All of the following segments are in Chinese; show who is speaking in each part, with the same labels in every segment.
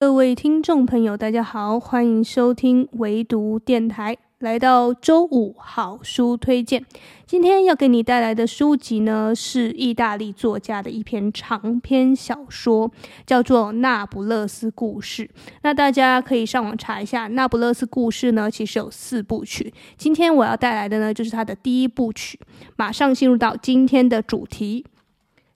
Speaker 1: 各位听众朋友，大家好，欢迎收听唯读电台。来到周五好书推荐，今天要给你带来的书籍呢，是意大利作家的一篇长篇小说，叫做《那不勒斯故事》。那大家可以上网查一下，《那不勒斯故事》呢，其实有四部曲。今天我要带来的呢，就是它的第一部曲。马上进入到今天的主题：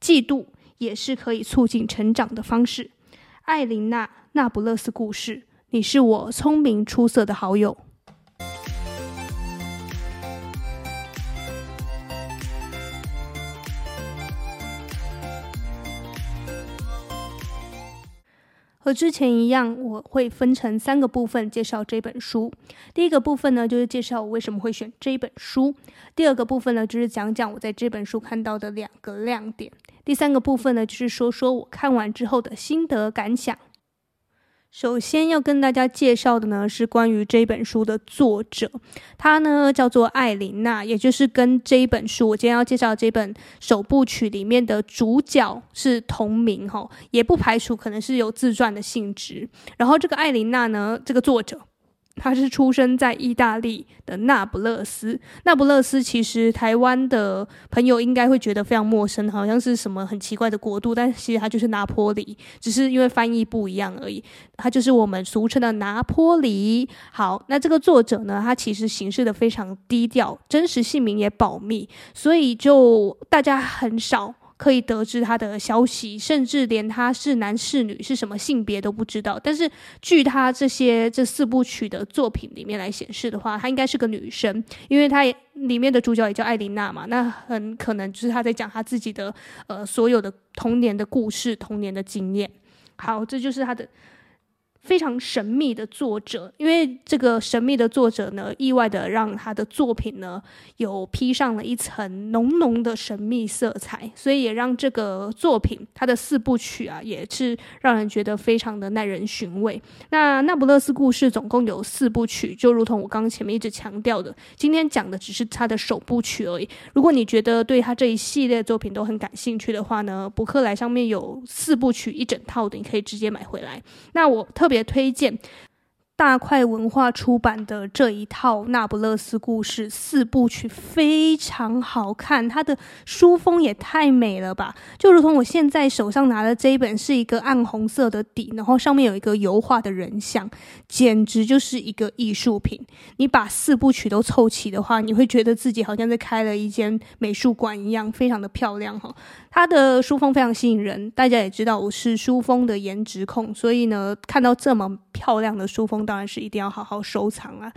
Speaker 1: 嫉妒也是可以促进成长的方式。艾琳娜·那不勒斯故事，你是我聪明出色的好友。和之前一样，我会分成三个部分介绍这本书。第一个部分呢，就是介绍我为什么会选这本书；第二个部分呢，就是讲讲我在这本书看到的两个亮点；第三个部分呢，就是说说我看完之后的心得感想。首先要跟大家介绍的呢，是关于这本书的作者，他呢叫做艾琳娜，也就是跟这一本书我今天要介绍的这本首部曲里面的主角是同名哈，也不排除可能是有自传的性质。然后这个艾琳娜呢，这个作者。他是出生在意大利的那不勒斯。那不勒斯其实台湾的朋友应该会觉得非常陌生，好像是什么很奇怪的国度，但其实它就是拿坡里，只是因为翻译不一样而已。它就是我们俗称的拿坡里。好，那这个作者呢，他其实行事的非常低调，真实姓名也保密，所以就大家很少。可以得知他的消息，甚至连他是男是女、是什么性别都不知道。但是，据他这些这四部曲的作品里面来显示的话，他应该是个女生，因为他也里面的主角也叫艾琳娜嘛。那很可能就是他在讲他自己的呃所有的童年的故事、童年的经验。好，这就是他的。非常神秘的作者，因为这个神秘的作者呢，意外的让他的作品呢有披上了一层浓浓的神秘色彩，所以也让这个作品他的四部曲啊，也是让人觉得非常的耐人寻味。那那不勒斯故事总共有四部曲，就如同我刚刚前面一直强调的，今天讲的只是他的首部曲而已。如果你觉得对他这一系列作品都很感兴趣的话呢，博客来上面有四部曲一整套的，你可以直接买回来。那我特别。推荐。大块文化出版的这一套《那不勒斯故事》四部曲非常好看，它的书封也太美了吧！就如同我现在手上拿的这一本是一个暗红色的底，然后上面有一个油画的人像，简直就是一个艺术品。你把四部曲都凑齐的话，你会觉得自己好像在开了一间美术馆一样，非常的漂亮哈。它的书封非常吸引人，大家也知道我是书封的颜值控，所以呢，看到这么漂亮的书封。当然是一定要好好收藏啊！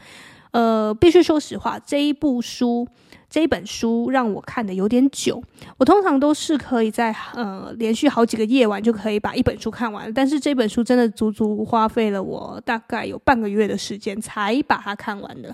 Speaker 1: 呃，必须说实话，这一部书，这一本书让我看的有点久。我通常都是可以在呃连续好几个夜晚就可以把一本书看完，但是这本书真的足足花费了我大概有半个月的时间才把它看完的。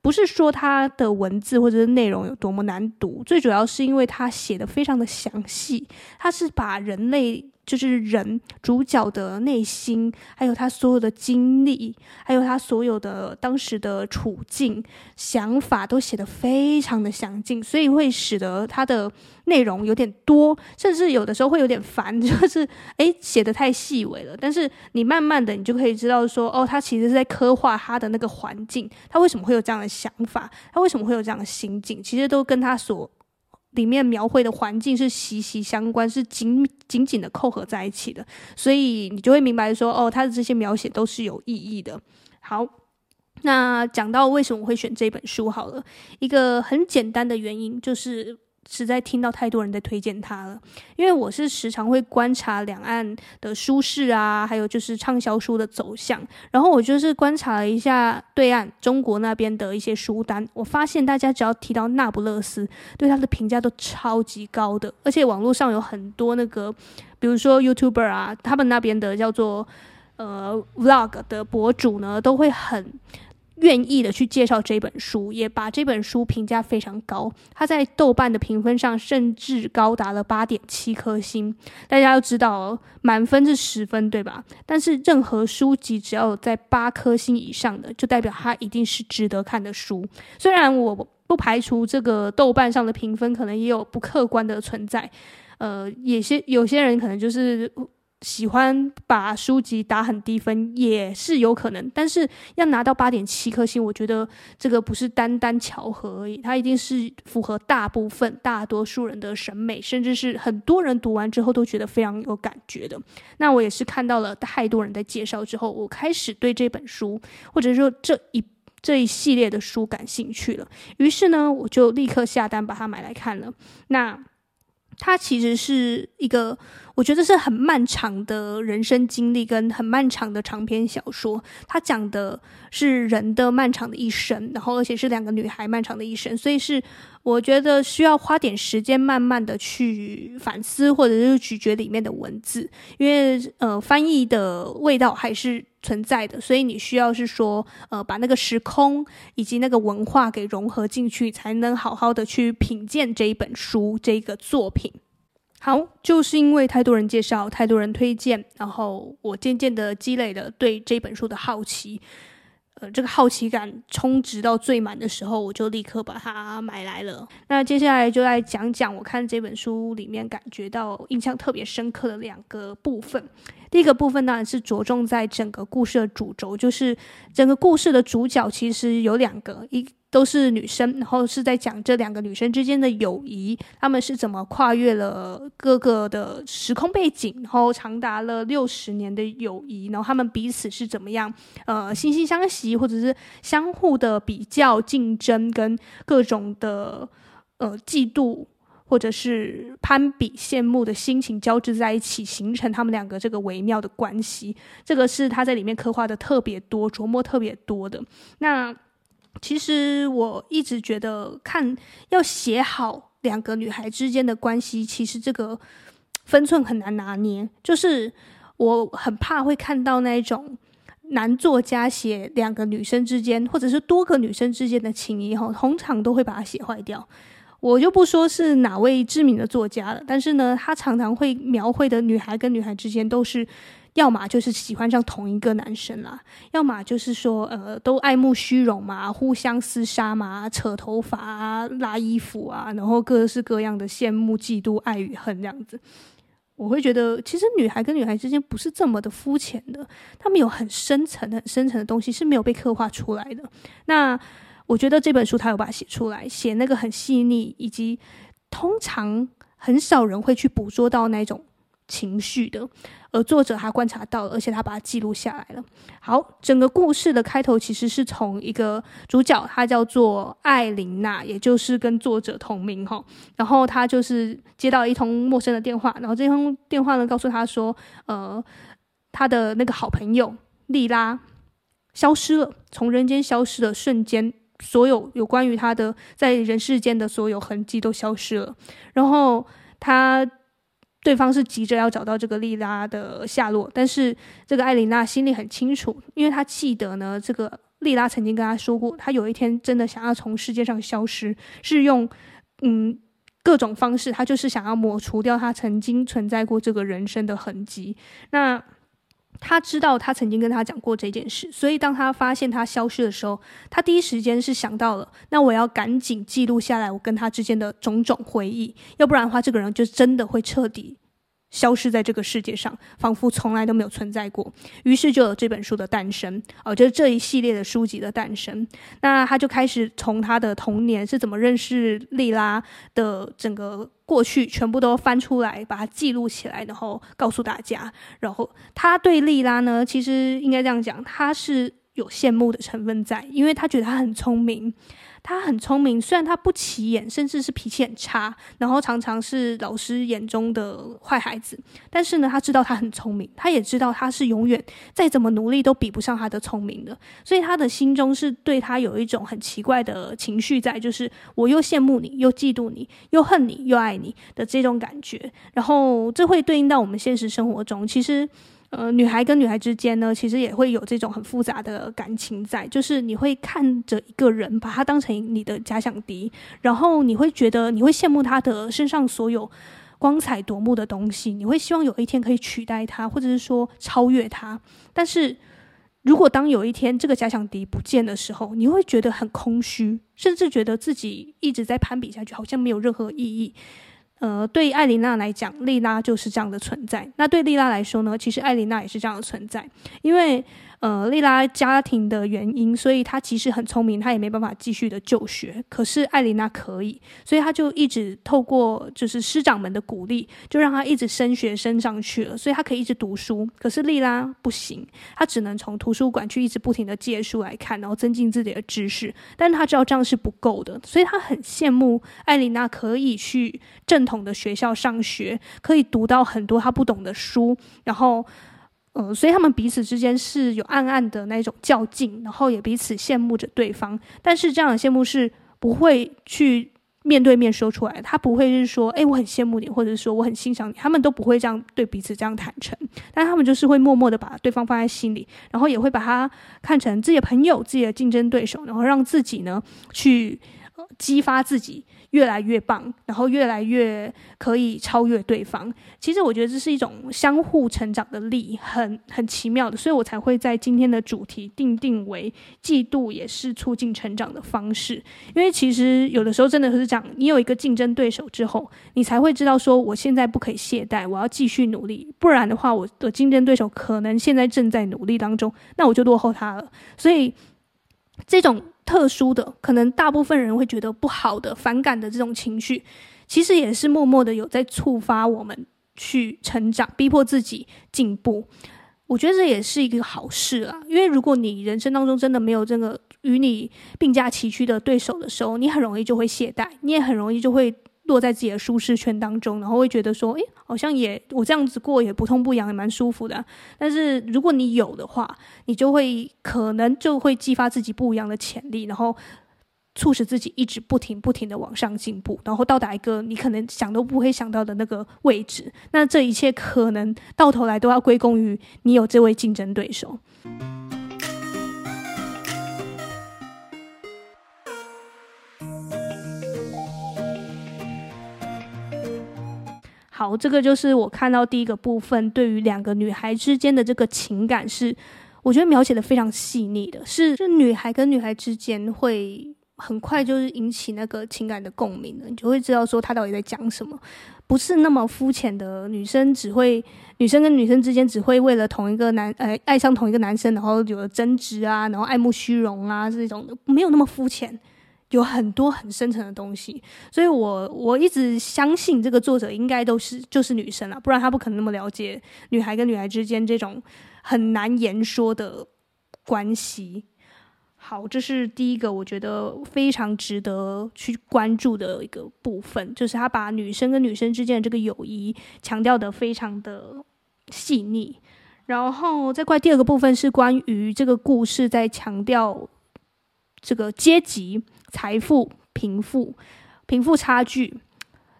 Speaker 1: 不是说他的文字或者是内容有多么难读，最主要是因为他写的非常的详细，他是把人类。就是人主角的内心，还有他所有的经历，还有他所有的当时的处境、想法，都写得非常的详尽，所以会使得他的内容有点多，甚至有的时候会有点烦，就是诶，写得太细微了。但是你慢慢的，你就可以知道说，哦，他其实是在刻画他的那个环境，他为什么会有这样的想法，他为什么会有这样的心境，其实都跟他所。里面描绘的环境是息息相关，是紧紧紧的扣合在一起的，所以你就会明白说，哦，他的这些描写都是有意义的。好，那讲到为什么会选这本书，好了，一个很简单的原因就是。实在听到太多人在推荐它了，因为我是时常会观察两岸的书市啊，还有就是畅销书的走向，然后我就是观察了一下对岸中国那边的一些书单，我发现大家只要提到那不勒斯，对他的评价都超级高的，而且网络上有很多那个，比如说 YouTuber 啊，他们那边的叫做呃 Vlog 的博主呢，都会很。愿意的去介绍这本书，也把这本书评价非常高。它在豆瓣的评分上甚至高达了八点七颗星。大家要知道，满分是十分，对吧？但是任何书籍只要在八颗星以上的，就代表它一定是值得看的书。虽然我不排除这个豆瓣上的评分可能也有不客观的存在，呃，有些有些人可能就是。喜欢把书籍打很低分也是有可能，但是要拿到八点七颗星，我觉得这个不是单单巧合而已，它一定是符合大部分大多数人的审美，甚至是很多人读完之后都觉得非常有感觉的。那我也是看到了太多人在介绍之后，我开始对这本书或者说这一这一系列的书感兴趣了，于是呢，我就立刻下单把它买来看了。那它其实是一个。我觉得是很漫长的人生经历跟很漫长的长篇小说，它讲的是人的漫长的一生，然后而且是两个女孩漫长的一生，所以是我觉得需要花点时间慢慢的去反思或者是咀嚼里面的文字，因为呃翻译的味道还是存在的，所以你需要是说呃把那个时空以及那个文化给融合进去，才能好好的去品鉴这一本书这个作品。好，就是因为太多人介绍，太多人推荐，然后我渐渐的积累了对这本书的好奇，呃，这个好奇感充值到最满的时候，我就立刻把它买来了。那接下来就来讲讲我看这本书里面感觉到印象特别深刻的两个部分。第一个部分当然是着重在整个故事的主轴，就是整个故事的主角其实有两个，一。都是女生，然后是在讲这两个女生之间的友谊，她们是怎么跨越了各个的时空背景，然后长达了六十年的友谊，然后她们彼此是怎么样，呃，惺惺相惜，或者是相互的比较、竞争，跟各种的呃嫉妒或者是攀比、羡慕的心情交织在一起，形成他们两个这个微妙的关系。这个是他在里面刻画的特别多、琢磨特别多的。那。其实我一直觉得，看要写好两个女孩之间的关系，其实这个分寸很难拿捏。就是我很怕会看到那种男作家写两个女生之间，或者是多个女生之间的情谊，哈，通常都会把它写坏掉。我就不说是哪位知名的作家了，但是呢，他常常会描绘的女孩跟女孩之间都是。要么就是喜欢上同一个男生啦，要么就是说，呃，都爱慕虚荣嘛，互相厮杀嘛，扯头发啊，拉衣服啊，然后各式各样的羡慕、嫉妒、爱与恨这样子。我会觉得，其实女孩跟女孩之间不是这么的肤浅的，她们有很深层、很深层的东西是没有被刻画出来的。那我觉得这本书他有把它写出来，写那个很细腻，以及通常很少人会去捕捉到那种情绪的。而作者还观察到了，而且他把它记录下来了。好，整个故事的开头其实是从一个主角，他叫做艾琳娜，也就是跟作者同名哈。然后他就是接到一通陌生的电话，然后这通电话呢告诉他说，呃，他的那个好朋友莉拉消失了，从人间消失的瞬间，所有有关于他的在人世间的所有痕迹都消失了。然后他。对方是急着要找到这个莉拉的下落，但是这个艾琳娜心里很清楚，因为她记得呢，这个莉拉曾经跟她说过，她有一天真的想要从世界上消失，是用嗯各种方式，她就是想要抹除掉她曾经存在过这个人生的痕迹。那他知道他曾经跟他讲过这件事，所以当他发现他消失的时候，他第一时间是想到了，那我要赶紧记录下来我跟他之间的种种回忆，要不然的话，这个人就真的会彻底。消失在这个世界上，仿佛从来都没有存在过。于是就有这本书的诞生，哦，就是这一系列的书籍的诞生。那他就开始从他的童年是怎么认识莉拉的整个过去，全部都翻出来，把它记录起来，然后告诉大家。然后他对莉拉呢，其实应该这样讲，他是有羡慕的成分在，因为他觉得他很聪明。他很聪明，虽然他不起眼，甚至是脾气很差，然后常常是老师眼中的坏孩子。但是呢，他知道他很聪明，他也知道他是永远再怎么努力都比不上他的聪明的。所以他的心中是对他有一种很奇怪的情绪在，就是我又羡慕你，又嫉妒你，又恨你，又爱你的这种感觉。然后这会对应到我们现实生活中，其实。呃，女孩跟女孩之间呢，其实也会有这种很复杂的感情在，就是你会看着一个人，把他当成你的假想敌，然后你会觉得你会羡慕他的身上所有光彩夺目的东西，你会希望有一天可以取代他，或者是说超越他。但是如果当有一天这个假想敌不见的时候，你会觉得很空虚，甚至觉得自己一直在攀比下去，好像没有任何意义。呃，对艾琳娜来讲，莉拉就是这样的存在。那对莉拉来说呢，其实艾琳娜也是这样的存在，因为。呃，莉拉家庭的原因，所以她其实很聪明，她也没办法继续的就学。可是艾琳娜可以，所以她就一直透过就是师长们的鼓励，就让她一直升学升上去了，所以她可以一直读书。可是莉拉不行，她只能从图书馆去一直不停的借书来看，然后增进自己的知识。但她知道这样是不够的，所以她很羡慕艾琳娜可以去正统的学校上学，可以读到很多她不懂的书，然后。呃，所以他们彼此之间是有暗暗的那种较劲，然后也彼此羡慕着对方。但是这样的羡慕是不会去面对面说出来，他不会是说，哎，我很羡慕你，或者是说我很欣赏你，他们都不会这样对彼此这样坦诚。但他们就是会默默的把对方放在心里，然后也会把他看成自己的朋友、自己的竞争对手，然后让自己呢去，呃，激发自己。越来越棒，然后越来越可以超越对方。其实我觉得这是一种相互成长的力，很很奇妙的，所以我才会在今天的主题定定为嫉妒也是促进成长的方式。因为其实有的时候真的是讲，你有一个竞争对手之后，你才会知道说，我现在不可以懈怠，我要继续努力，不然的话，我的竞争对手可能现在正在努力当中，那我就落后他了。所以这种。特殊的，可能大部分人会觉得不好的、反感的这种情绪，其实也是默默的有在触发我们去成长，逼迫自己进步。我觉得这也是一个好事啊，因为如果你人生当中真的没有这个与你并驾齐驱的对手的时候，你很容易就会懈怠，你也很容易就会。落在自己的舒适圈当中，然后会觉得说，诶，好像也我这样子过也不痛不痒，也蛮舒服的。但是如果你有的话，你就会可能就会激发自己不一样的潜力，然后促使自己一直不停不停的往上进步，然后到达一个你可能想都不会想到的那个位置。那这一切可能到头来都要归功于你有这位竞争对手。好，这个就是我看到第一个部分，对于两个女孩之间的这个情感是，我觉得描写的非常细腻的，是，就女孩跟女孩之间会很快就是引起那个情感的共鸣的，你就会知道说她到底在讲什么，不是那么肤浅的女生只会，女生跟女生之间只会为了同一个男，呃，爱上同一个男生，然后有了争执啊，然后爱慕虚荣啊，这种的，没有那么肤浅。有很多很深层的东西，所以我我一直相信这个作者应该都是就是女生了，不然他不可能那么了解女孩跟女孩之间这种很难言说的关系。好，这是第一个我觉得非常值得去关注的一个部分，就是他把女生跟女生之间的这个友谊强调得非常的细腻。然后再怪第二个部分是关于这个故事在强调这个阶级。财富、贫富、贫富差距，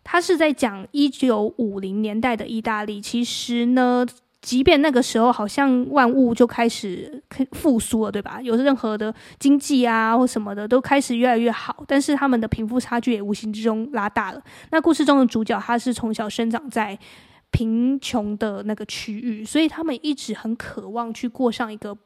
Speaker 1: 他是在讲一九五零年代的意大利。其实呢，即便那个时候好像万物就开始复苏了，对吧？有任何的经济啊或什么的都开始越来越好，但是他们的贫富差距也无形之中拉大了。那故事中的主角，他是从小生长在贫穷的那个区域，所以他们一直很渴望去过上一个。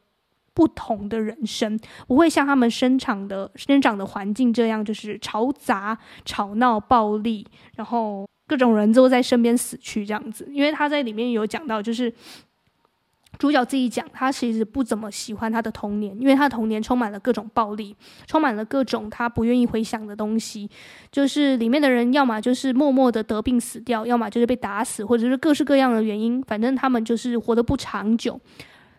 Speaker 1: 不同的人生不会像他们生长的生长的环境这样，就是嘈杂、吵闹、暴力，然后各种人都在身边死去这样子。因为他在里面有讲到，就是主角自己讲，他其实不怎么喜欢他的童年，因为他的童年充满了各种暴力，充满了各种他不愿意回想的东西。就是里面的人要么就是默默的得病死掉，要么就是被打死，或者是各式各样的原因，反正他们就是活得不长久。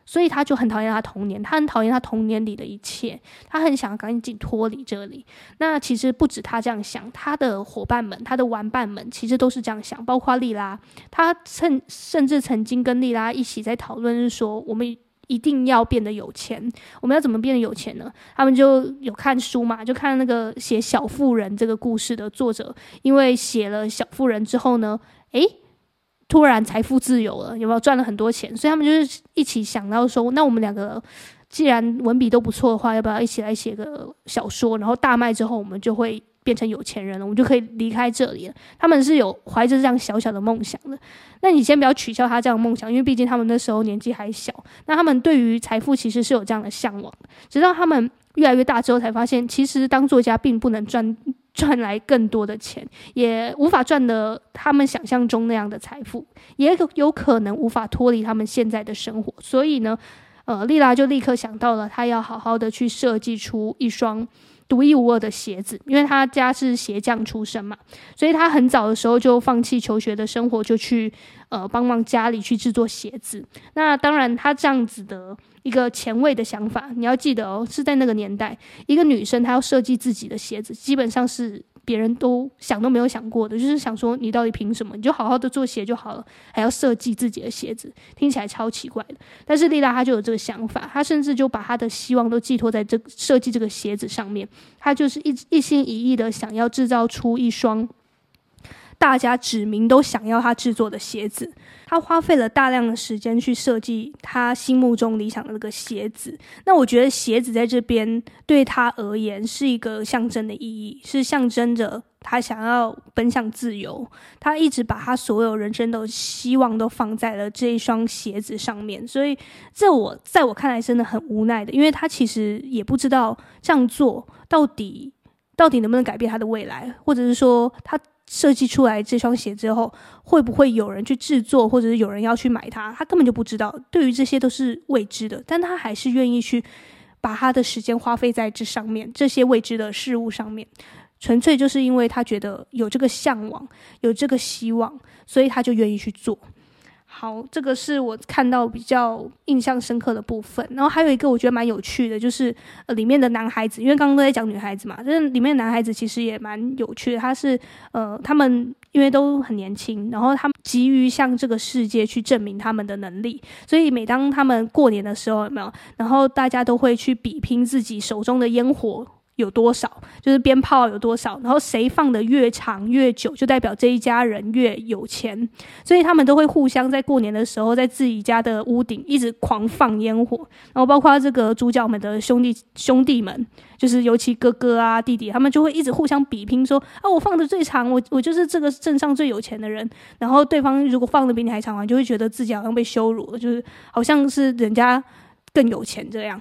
Speaker 1: 所以他就很讨厌他童年，他很讨厌他童年里的一切，他很想赶紧脱离这里。那其实不止他这样想，他的伙伴们、他的玩伴们其实都是这样想，包括莉拉。他甚甚至曾经跟莉拉一起在讨论，是说我们一定要变得有钱。我们要怎么变得有钱呢？他们就有看书嘛，就看那个写《小妇人》这个故事的作者，因为写了《小妇人》之后呢，诶。突然财富自由了，有没有赚了很多钱？所以他们就是一起想到说，那我们两个既然文笔都不错的话，要不要一起来写个小说？然后大卖之后，我们就会变成有钱人了，我们就可以离开这里了。他们是有怀着这样小小的梦想的。那你先不要取笑他这样的梦想，因为毕竟他们那时候年纪还小。那他们对于财富其实是有这样的向往，直到他们越来越大之后，才发现其实当作家并不能赚赚来更多的钱，也无法赚得他们想象中那样的财富，也有可能无法脱离他们现在的生活。所以呢，呃，丽拉就立刻想到了，她要好好的去设计出一双独一无二的鞋子，因为她家是鞋匠出身嘛，所以她很早的时候就放弃求学的生活，就去呃帮忙家里去制作鞋子。那当然，她这样子的一个前卫的想法，你要记得哦，是在那个年代，一个女生她要设计自己的鞋子，基本上是。别人都想都没有想过的，就是想说你到底凭什么？你就好好的做鞋就好了，还要设计自己的鞋子，听起来超奇怪的。但是丽拉她就有这个想法，她甚至就把她的希望都寄托在这设计这个鞋子上面，她就是一一心一意的想要制造出一双大家指名都想要他制作的鞋子。他花费了大量的时间去设计他心目中理想的那个鞋子。那我觉得鞋子在这边对他而言是一个象征的意义，是象征着他想要奔向自由。他一直把他所有人生的希望都放在了这一双鞋子上面。所以，这我在我看来真的很无奈的，因为他其实也不知道这样做到底到底能不能改变他的未来，或者是说他。设计出来这双鞋之后，会不会有人去制作，或者是有人要去买它？他根本就不知道，对于这些都是未知的。但他还是愿意去把他的时间花费在这上面，这些未知的事物上面，纯粹就是因为他觉得有这个向往，有这个希望，所以他就愿意去做。好，这个是我看到比较印象深刻的部分。然后还有一个我觉得蛮有趣的，就是呃里面的男孩子，因为刚刚都在讲女孩子嘛，但是里面的男孩子其实也蛮有趣的。他是呃他们因为都很年轻，然后他们急于向这个世界去证明他们的能力，所以每当他们过年的时候，有没有？然后大家都会去比拼自己手中的烟火。有多少，就是鞭炮有多少，然后谁放的越长越久，就代表这一家人越有钱，所以他们都会互相在过年的时候，在自己家的屋顶一直狂放烟火，然后包括这个主角们的兄弟兄弟们，就是尤其哥哥啊弟弟，他们就会一直互相比拼说，啊我放的最长，我我就是这个镇上最有钱的人，然后对方如果放的比你还长，就会觉得自己好像被羞辱了，就是好像是人家更有钱这样。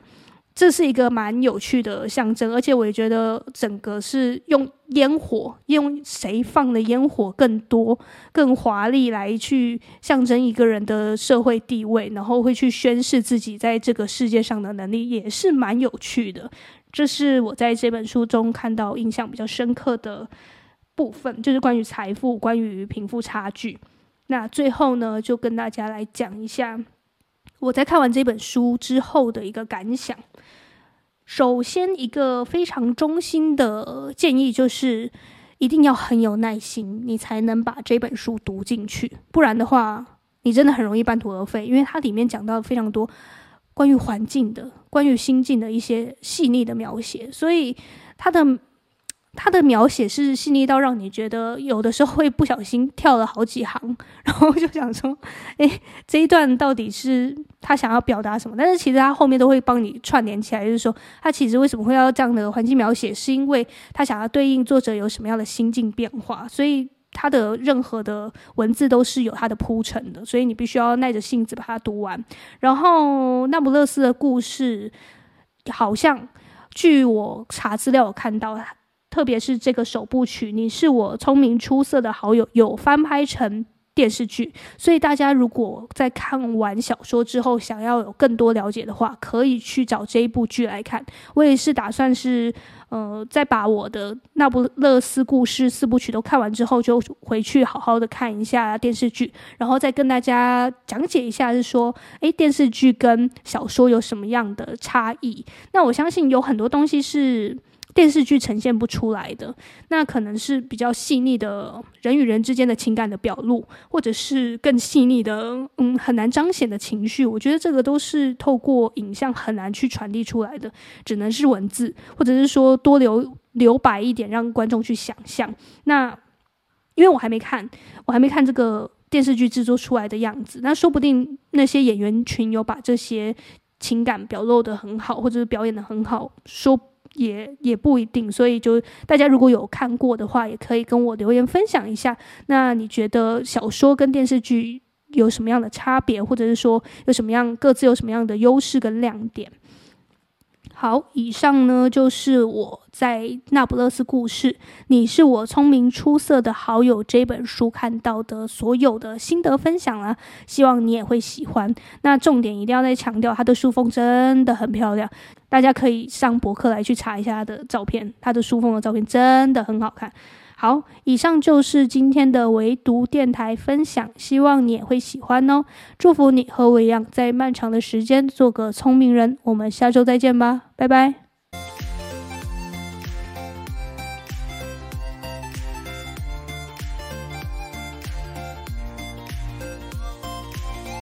Speaker 1: 这是一个蛮有趣的象征，而且我也觉得整个是用烟火，用谁放的烟火更多、更华丽来去象征一个人的社会地位，然后会去宣示自己在这个世界上的能力，也是蛮有趣的。这是我在这本书中看到印象比较深刻的部分，就是关于财富、关于贫富差距。那最后呢，就跟大家来讲一下。我在看完这本书之后的一个感想，首先一个非常中心的建议就是，一定要很有耐心，你才能把这本书读进去，不然的话，你真的很容易半途而废，因为它里面讲到非常多关于环境的、关于心境的一些细腻的描写，所以它的。他的描写是细腻到让你觉得有的时候会不小心跳了好几行，然后就想说，诶，这一段到底是他想要表达什么？但是其实他后面都会帮你串联起来，就是说他其实为什么会要这样的环境描写，是因为他想要对应作者有什么样的心境变化，所以他的任何的文字都是有他的铺陈的，所以你必须要耐着性子把它读完。然后那不勒斯的故事，好像据我查资料，我看到。特别是这个首部曲，你是我聪明出色的好友，有翻拍成电视剧，所以大家如果在看完小说之后，想要有更多了解的话，可以去找这一部剧来看。我也是打算是，呃，在把我的那不勒斯故事四部曲都看完之后，就回去好好的看一下电视剧，然后再跟大家讲解一下，是说，诶，电视剧跟小说有什么样的差异？那我相信有很多东西是。电视剧呈现不出来的，那可能是比较细腻的人与人之间的情感的表露，或者是更细腻的，嗯，很难彰显的情绪。我觉得这个都是透过影像很难去传递出来的，只能是文字，或者是说多留留白一点，让观众去想象。那因为我还没看，我还没看这个电视剧制作出来的样子，那说不定那些演员群有把这些情感表露得很好，或者是表演得很好，说。也也不一定，所以就大家如果有看过的话，也可以跟我留言分享一下。那你觉得小说跟电视剧有什么样的差别，或者是说有什么样各自有什么样的优势跟亮点？好，以上呢就是我在《那不勒斯故事：你是我聪明出色的好友》这本书看到的所有的心得分享啦，希望你也会喜欢。那重点一定要再强调，它的书封真的很漂亮，大家可以上博客来去查一下它的照片，它的书封的照片真的很好看。好，以上就是今天的唯独电台分享，希望你也会喜欢哦。祝福你和我一样，在漫长的时间做个聪明人。我们下周再见吧，拜拜。